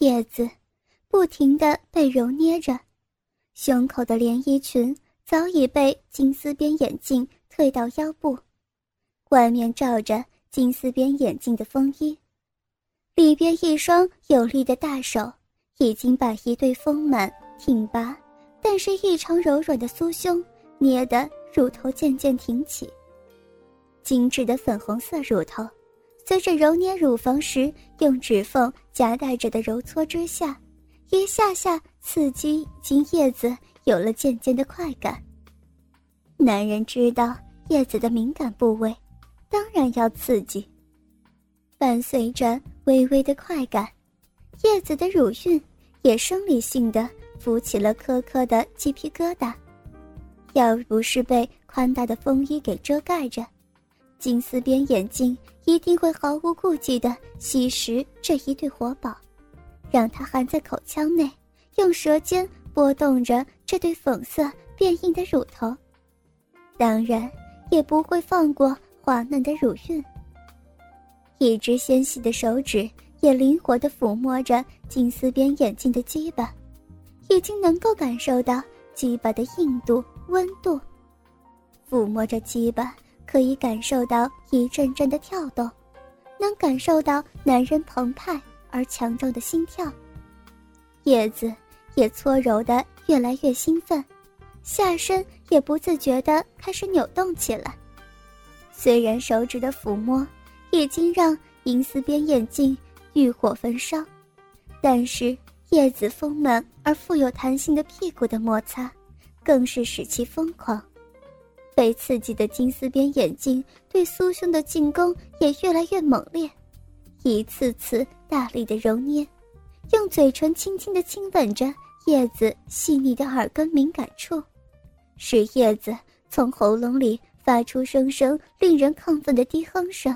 叶子不停地被揉捏着，胸口的连衣裙早已被金丝边眼镜退到腰部，外面罩着金丝边眼镜的风衣，里边一双有力的大手已经把一对丰满挺拔，但是异常柔软的酥胸捏得乳头渐渐挺起，精致的粉红色乳头。随着揉捏乳房时用指缝夹带着的揉搓之下，一下下刺激进叶子，有了渐渐的快感。男人知道叶子的敏感部位，当然要刺激。伴随着微微的快感，叶子的乳晕也生理性的浮起了颗颗的鸡皮疙瘩。要不是被宽大的风衣给遮盖着。金丝边眼镜一定会毫无顾忌地吸食这一对活宝，让它含在口腔内，用舌尖拨动着这对粉色变硬的乳头，当然也不会放过滑嫩的乳晕。一只纤细的手指也灵活地抚摸着金丝边眼镜的鸡巴，已经能够感受到鸡巴的硬度、温度，抚摸着鸡巴。可以感受到一阵阵的跳动，能感受到男人澎湃而强壮的心跳。叶子也搓揉得越来越兴奋，下身也不自觉地开始扭动起来。虽然手指的抚摸已经让银丝边眼镜欲火焚烧，但是叶子丰满而富有弹性的屁股的摩擦，更是使其疯狂。被刺激的金丝边眼睛对苏胸的进攻也越来越猛烈，一次次大力的揉捏，用嘴唇轻轻的亲吻着叶子细腻的耳根敏感处，使叶子从喉咙里发出声声令人亢奋的低哼声。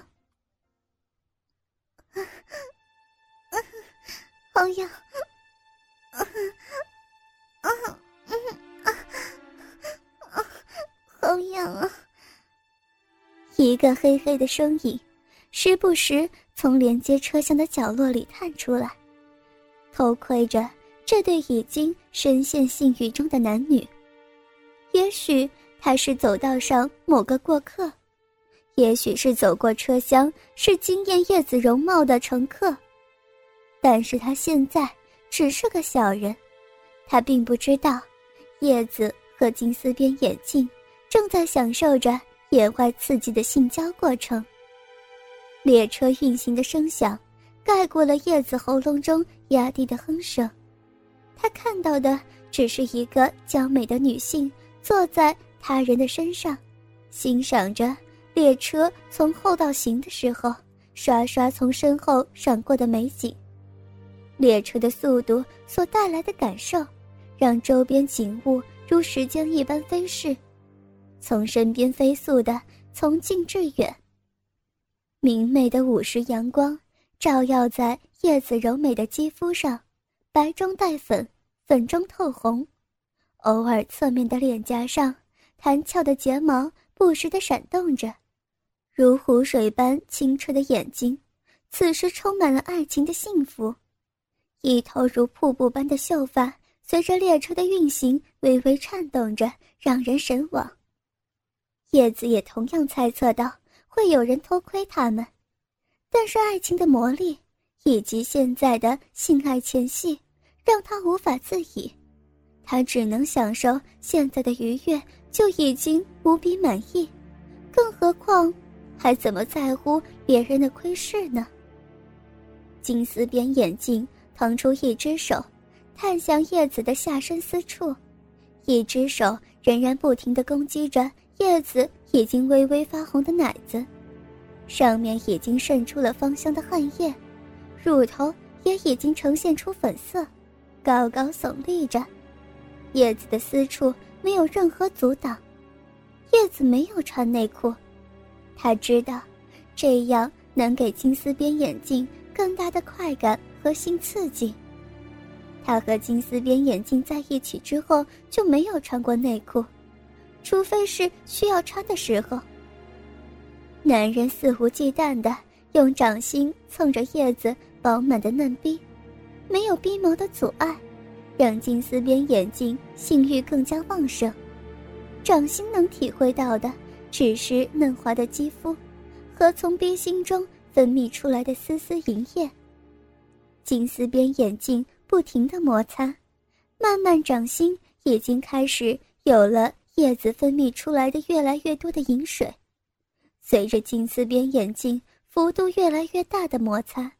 好痒！好痒啊！一个黑黑的身影，时不时从连接车厢的角落里探出来，偷窥着这对已经深陷性欲中的男女。也许他是走道上某个过客，也许是走过车厢是惊艳叶子容貌的乘客，但是他现在只是个小人，他并不知道叶子和金丝边眼镜。正在享受着野外刺激的性交过程。列车运行的声响盖过了叶子喉咙中压低的哼声，他看到的只是一个娇美的女性坐在他人的身上，欣赏着列车从后到行的时候刷刷从身后闪过的美景。列车的速度所带来的感受，让周边景物如时间一般飞逝。从身边飞速的从近至远。明媚的午时阳光照耀在叶子柔美的肌肤上，白中带粉，粉中透红。偶尔侧面的脸颊上，弹翘的睫毛不时的闪动着，如湖水般清澈的眼睛，此时充满了爱情的幸福。一头如瀑布般的秀发随着列车的运行微微颤动着，让人神往。叶子也同样猜测到会有人偷窥他们，但是爱情的魔力以及现在的性爱前戏，让他无法自已。他只能享受现在的愉悦，就已经无比满意，更何况还怎么在乎别人的窥视呢？金丝边眼镜腾出一只手，探向叶子的下身私处，一只手仍然不停地攻击着。叶子已经微微发红的奶子，上面已经渗出了芳香的汗液，乳头也已经呈现出粉色，高高耸立着。叶子的私处没有任何阻挡，叶子没有穿内裤，他知道，这样能给金丝边眼镜更大的快感和性刺激。他和金丝边眼镜在一起之后就没有穿过内裤。除非是需要穿的时候。男人肆无忌惮的用掌心蹭着叶子饱满的嫩逼，没有逼毛的阻碍，让金丝边眼镜性欲更加旺盛。掌心能体会到的，只是嫩滑的肌肤，和从冰心中分泌出来的丝丝银液。金丝边眼镜不停的摩擦，慢慢掌心已经开始有了叶子分泌出来的越来越多的银水。随着金丝边眼镜幅度越来越大的摩擦，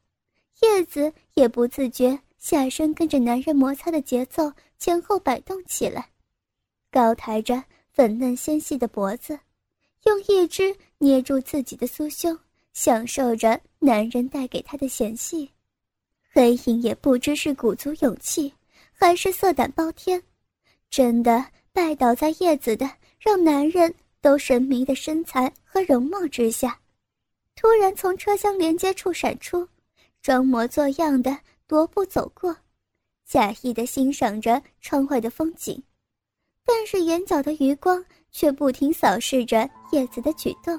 叶子也不自觉下身跟着男人摩擦的节奏前后摆动起来，高抬着。粉嫩纤细的脖子，用一只捏住自己的酥胸，享受着男人带给她的嫌隙。黑影也不知是鼓足勇气，还是色胆包天，真的拜倒在叶子的让男人都神迷的身材和容貌之下，突然从车厢连接处闪出，装模作样的踱步走过，假意的欣赏着窗外的风景。但是眼角的余光却不停扫视着叶子的举动。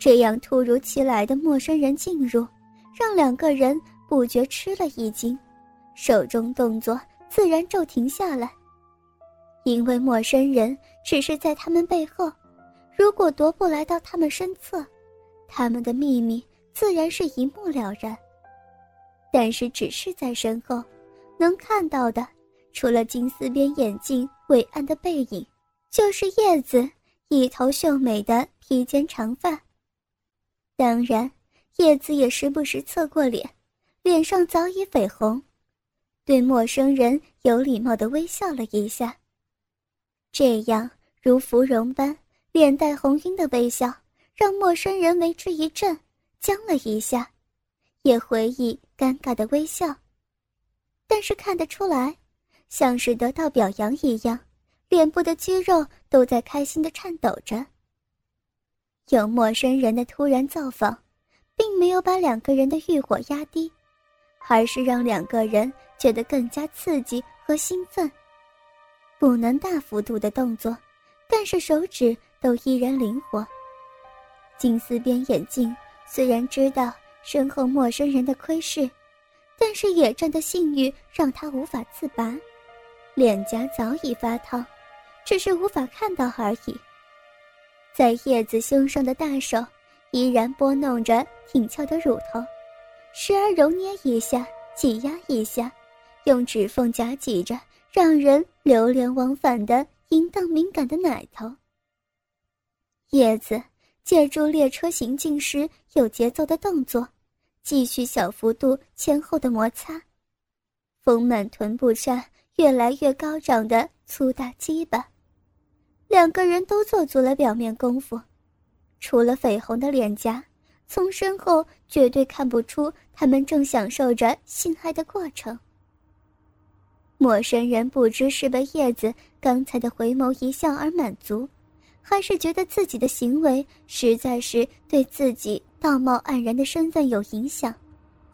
这样突如其来的陌生人进入，让两个人不觉吃了一惊，手中动作自然骤停下来。因为陌生人只是在他们背后，如果踱步来到他们身侧，他们的秘密自然是一目了然。但是只是在身后，能看到的。除了金丝边眼镜伟岸的背影，就是叶子一头秀美的披肩长发。当然，叶子也时不时侧过脸，脸上早已绯红，对陌生人有礼貌的微笑了一下。这样如芙蓉般脸带红晕的微笑，让陌生人为之一震，僵了一下，也回忆尴尬的微笑。但是看得出来。像是得到表扬一样，脸部的肌肉都在开心的颤抖着。有陌生人的突然造访，并没有把两个人的欲火压低，而是让两个人觉得更加刺激和兴奋。不能大幅度的动作，但是手指都依然灵活。金丝边眼镜虽然知道身后陌生人的窥视，但是野战的性欲让他无法自拔。脸颊早已发烫，只是无法看到而已。在叶子胸上的大手依然拨弄着挺翘的乳头，时而揉捏一下，挤压一下，用指缝夹挤着让人流连忘返的淫荡敏感的奶头。叶子借助列车行进时有节奏的动作，继续小幅度前后的摩擦，丰满臀部上。越来越高涨的粗大鸡巴，两个人都做足了表面功夫，除了绯红的脸颊，从身后绝对看不出他们正享受着性爱的过程。陌生人不知是被叶子刚才的回眸一笑而满足，还是觉得自己的行为实在是对自己道貌岸然的身份有影响，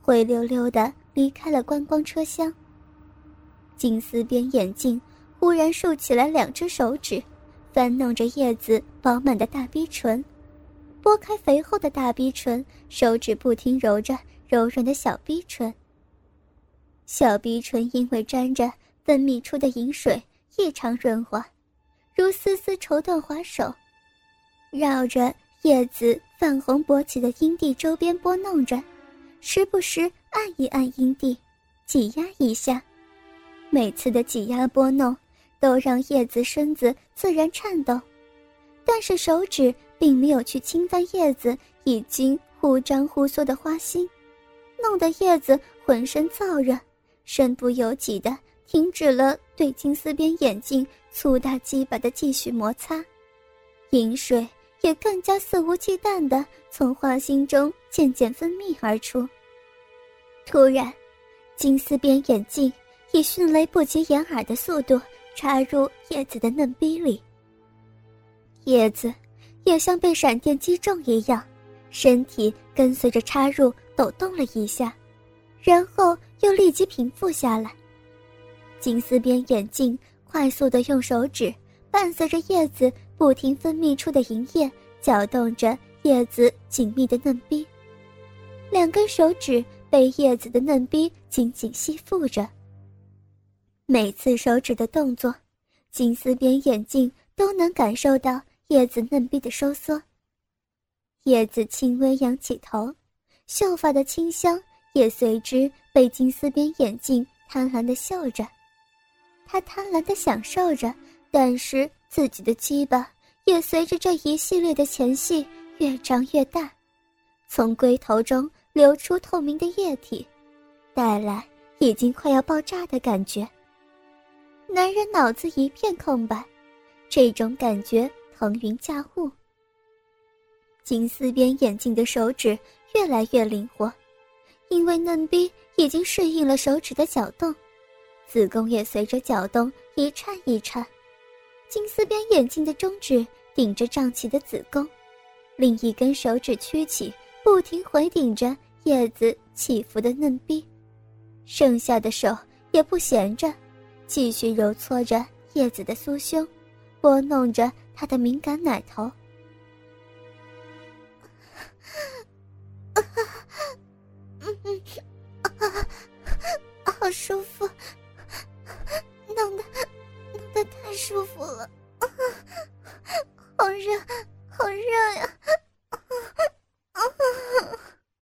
灰溜溜的离开了观光车厢。金丝边眼镜忽然竖起来两只手指，翻弄着叶子饱满的大逼唇，拨开肥厚的大逼唇，手指不停揉着柔软的小逼唇。小鼻唇因为沾着分泌出的饮水，异常润滑，如丝丝绸缎滑手，绕着叶子泛红勃起的阴蒂周边拨弄着，时不时按一按阴蒂，挤压一下。每次的挤压拨弄，都让叶子身子自然颤抖，但是手指并没有去侵犯叶子已经忽张忽缩的花心，弄得叶子浑身燥热，身不由己的停止了对金丝边眼镜粗大鸡巴的继续摩擦，饮水也更加肆无忌惮的从花心中渐渐分泌而出。突然，金丝边眼镜。以迅雷不及掩耳的速度插入叶子的嫩逼里。叶子也像被闪电击中一样，身体跟随着插入抖动了一下，然后又立即平复下来。金丝边眼镜快速的用手指伴随着叶子不停分泌出的银液，搅动着叶子紧密的嫩逼，两根手指被叶子的嫩逼紧紧吸附着。每次手指的动作，金丝边眼镜都能感受到叶子嫩逼的收缩。叶子轻微仰起头，秀发的清香也随之被金丝边眼镜贪婪的嗅着。他贪婪的享受着，但是自己的鸡巴也随着这一系列的前戏越长越大，从龟头中流出透明的液体，带来已经快要爆炸的感觉。男人脑子一片空白，这种感觉腾云驾雾。金丝边眼镜的手指越来越灵活，因为嫩逼已经适应了手指的搅动。子宫也随着搅动一颤一颤，金丝边眼镜的中指顶着胀起的子宫，另一根手指屈起，不停回顶着叶子起伏的嫩逼，剩下的手也不闲着，继续揉搓着叶子的酥胸，拨弄着她的敏感奶头。